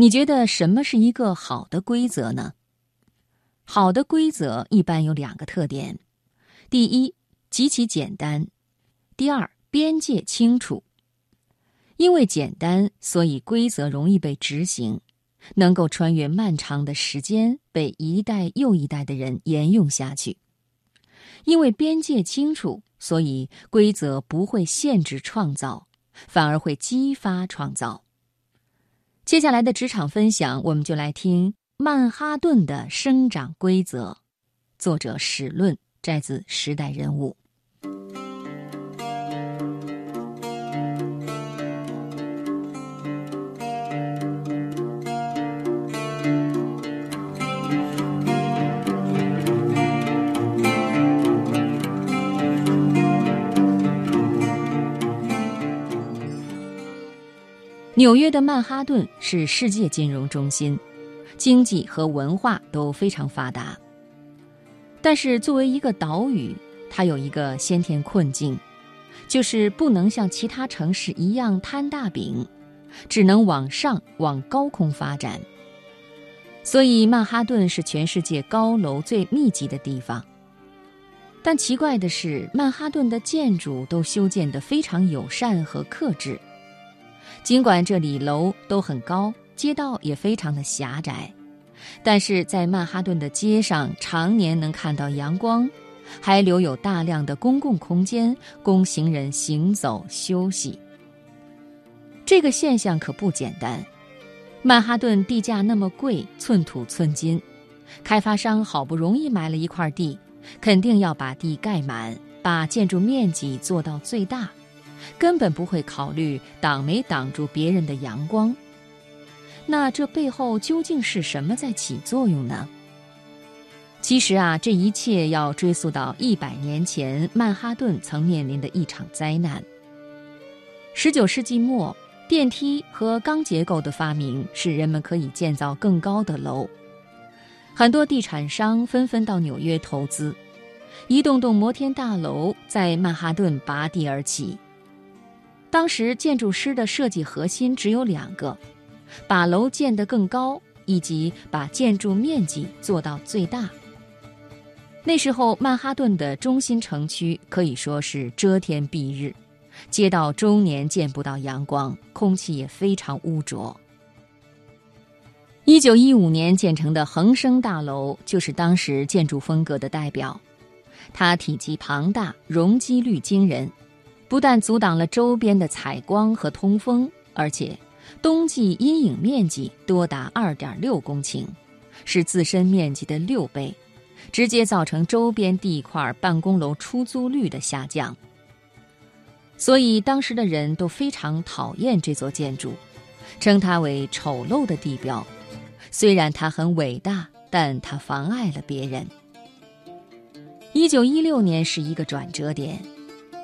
你觉得什么是一个好的规则呢？好的规则一般有两个特点：第一，极其简单；第二，边界清楚。因为简单，所以规则容易被执行，能够穿越漫长的时间，被一代又一代的人沿用下去。因为边界清楚，所以规则不会限制创造，反而会激发创造。接下来的职场分享，我们就来听曼哈顿的生长规则。作者史论，摘自《时代人物》。纽约的曼哈顿是世界金融中心，经济和文化都非常发达。但是作为一个岛屿，它有一个先天困境，就是不能像其他城市一样摊大饼，只能往上往高空发展。所以曼哈顿是全世界高楼最密集的地方。但奇怪的是，曼哈顿的建筑都修建得非常友善和克制。尽管这里楼都很高，街道也非常的狭窄，但是在曼哈顿的街上常年能看到阳光，还留有大量的公共空间供行人行走休息。这个现象可不简单。曼哈顿地价那么贵，寸土寸金，开发商好不容易买了一块地，肯定要把地盖满，把建筑面积做到最大。根本不会考虑挡没挡住别人的阳光。那这背后究竟是什么在起作用呢？其实啊，这一切要追溯到一百年前，曼哈顿曾面临的一场灾难。十九世纪末，电梯和钢结构的发明使人们可以建造更高的楼，很多地产商纷纷到纽约投资，一栋栋摩天大楼在曼哈顿拔地而起。当时建筑师的设计核心只有两个：把楼建得更高，以及把建筑面积做到最大。那时候，曼哈顿的中心城区可以说是遮天蔽日，街道终年见不到阳光，空气也非常污浊。一九一五年建成的恒生大楼就是当时建筑风格的代表，它体积庞大，容积率惊人。不但阻挡了周边的采光和通风，而且冬季阴影面积多达二点六公顷，是自身面积的六倍，直接造成周边地块办公楼出租率的下降。所以当时的人都非常讨厌这座建筑，称它为丑陋的地标。虽然它很伟大，但它妨碍了别人。一九一六年是一个转折点。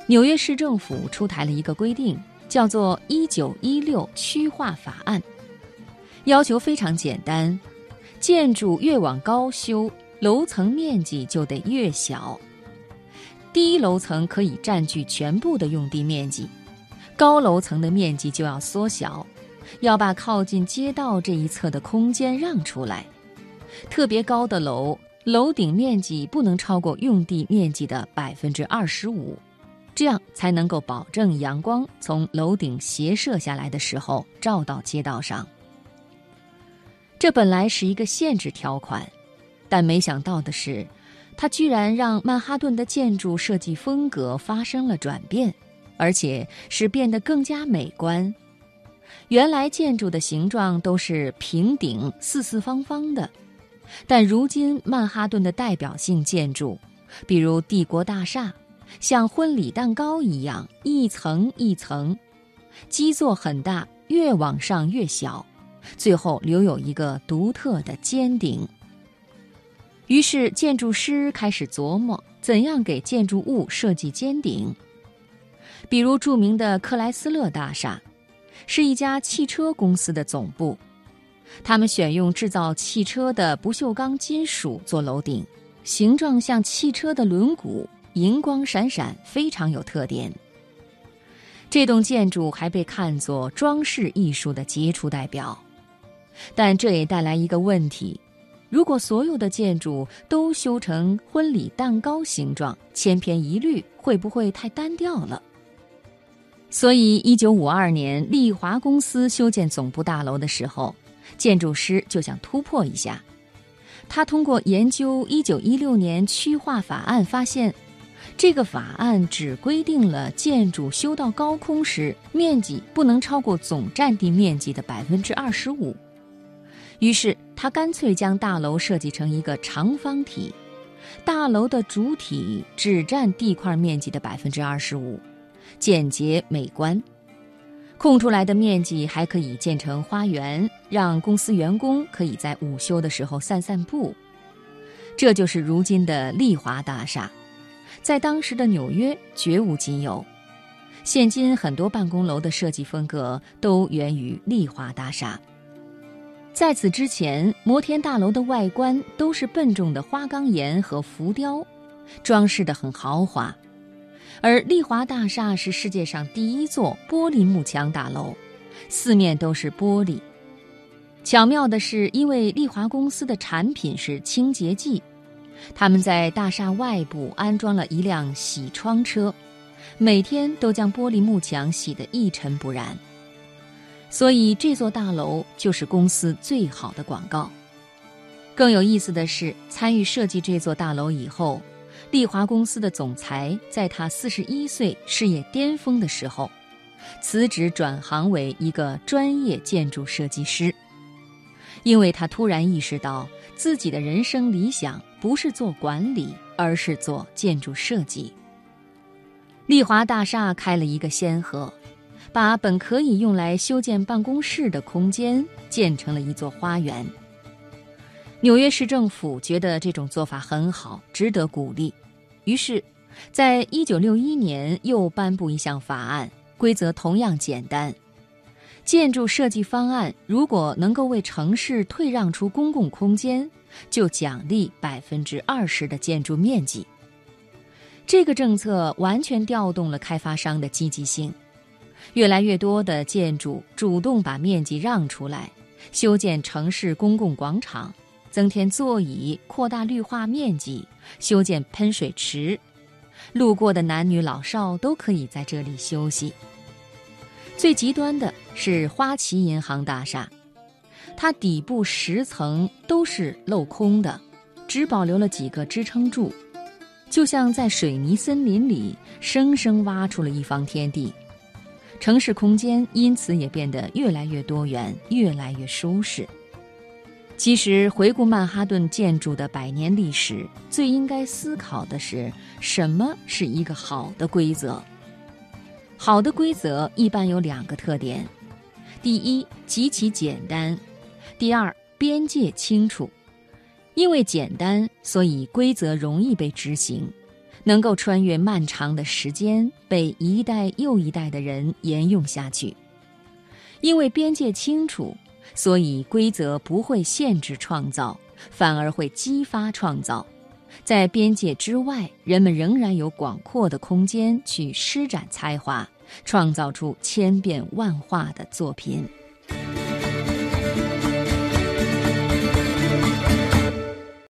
纽约市政府出台了一个规定，叫做《一九一六区划法案》，要求非常简单：建筑越往高修，楼层面积就得越小。低楼层可以占据全部的用地面积，高楼层的面积就要缩小，要把靠近街道这一侧的空间让出来。特别高的楼，楼顶面积不能超过用地面积的百分之二十五。这样才能够保证阳光从楼顶斜射下来的时候照到街道上。这本来是一个限制条款，但没想到的是，它居然让曼哈顿的建筑设计风格发生了转变，而且是变得更加美观。原来建筑的形状都是平顶、四四方方的，但如今曼哈顿的代表性建筑，比如帝国大厦。像婚礼蛋糕一样，一层一层，基座很大，越往上越小，最后留有一个独特的尖顶。于是，建筑师开始琢磨怎样给建筑物设计尖顶。比如，著名的克莱斯勒大厦，是一家汽车公司的总部，他们选用制造汽车的不锈钢金属做楼顶，形状像汽车的轮毂。银光闪闪，非常有特点。这栋建筑还被看作装饰艺术的杰出代表。但这也带来一个问题：如果所有的建筑都修成婚礼蛋糕形状，千篇一律，会不会太单调了？所以，一九五二年，利华公司修建总部大楼的时候，建筑师就想突破一下。他通过研究一九一六年区划法案，发现这个法案只规定了建筑修到高空时，面积不能超过总占地面积的百分之二十五。于是，他干脆将大楼设计成一个长方体，大楼的主体只占地块面积的百分之二十五。简洁美观，空出来的面积还可以建成花园，让公司员工可以在午休的时候散散步。这就是如今的丽华大厦，在当时的纽约绝无仅有。现今很多办公楼的设计风格都源于丽华大厦。在此之前，摩天大楼的外观都是笨重的花岗岩和浮雕，装饰得很豪华。而丽华大厦是世界上第一座玻璃幕墙大楼，四面都是玻璃。巧妙的是，因为丽华公司的产品是清洁剂，他们在大厦外部安装了一辆洗窗车，每天都将玻璃幕墙洗得一尘不染。所以这座大楼就是公司最好的广告。更有意思的是，参与设计这座大楼以后。丽华公司的总裁在他四十一岁事业巅峰的时候，辞职转行为一个专业建筑设计师，因为他突然意识到自己的人生理想不是做管理，而是做建筑设计。丽华大厦开了一个先河，把本可以用来修建办公室的空间建成了一座花园。纽约市政府觉得这种做法很好，值得鼓励。于是，在一九六一年又颁布一项法案，规则同样简单：建筑设计方案如果能够为城市退让出公共空间，就奖励百分之二十的建筑面积。这个政策完全调动了开发商的积极性，越来越多的建筑主动把面积让出来，修建城市公共广场。增添座椅，扩大绿化面积，修建喷水池，路过的男女老少都可以在这里休息。最极端的是花旗银行大厦，它底部十层都是镂空的，只保留了几个支撑柱，就像在水泥森林里生生挖出了一方天地。城市空间因此也变得越来越多元，越来越舒适。其实，回顾曼哈顿建筑的百年历史，最应该思考的是什么是一个好的规则。好的规则一般有两个特点：第一，极其简单；第二，边界清楚。因为简单，所以规则容易被执行，能够穿越漫长的时间，被一代又一代的人沿用下去。因为边界清楚。所以，规则不会限制创造，反而会激发创造。在边界之外，人们仍然有广阔的空间去施展才华，创造出千变万化的作品。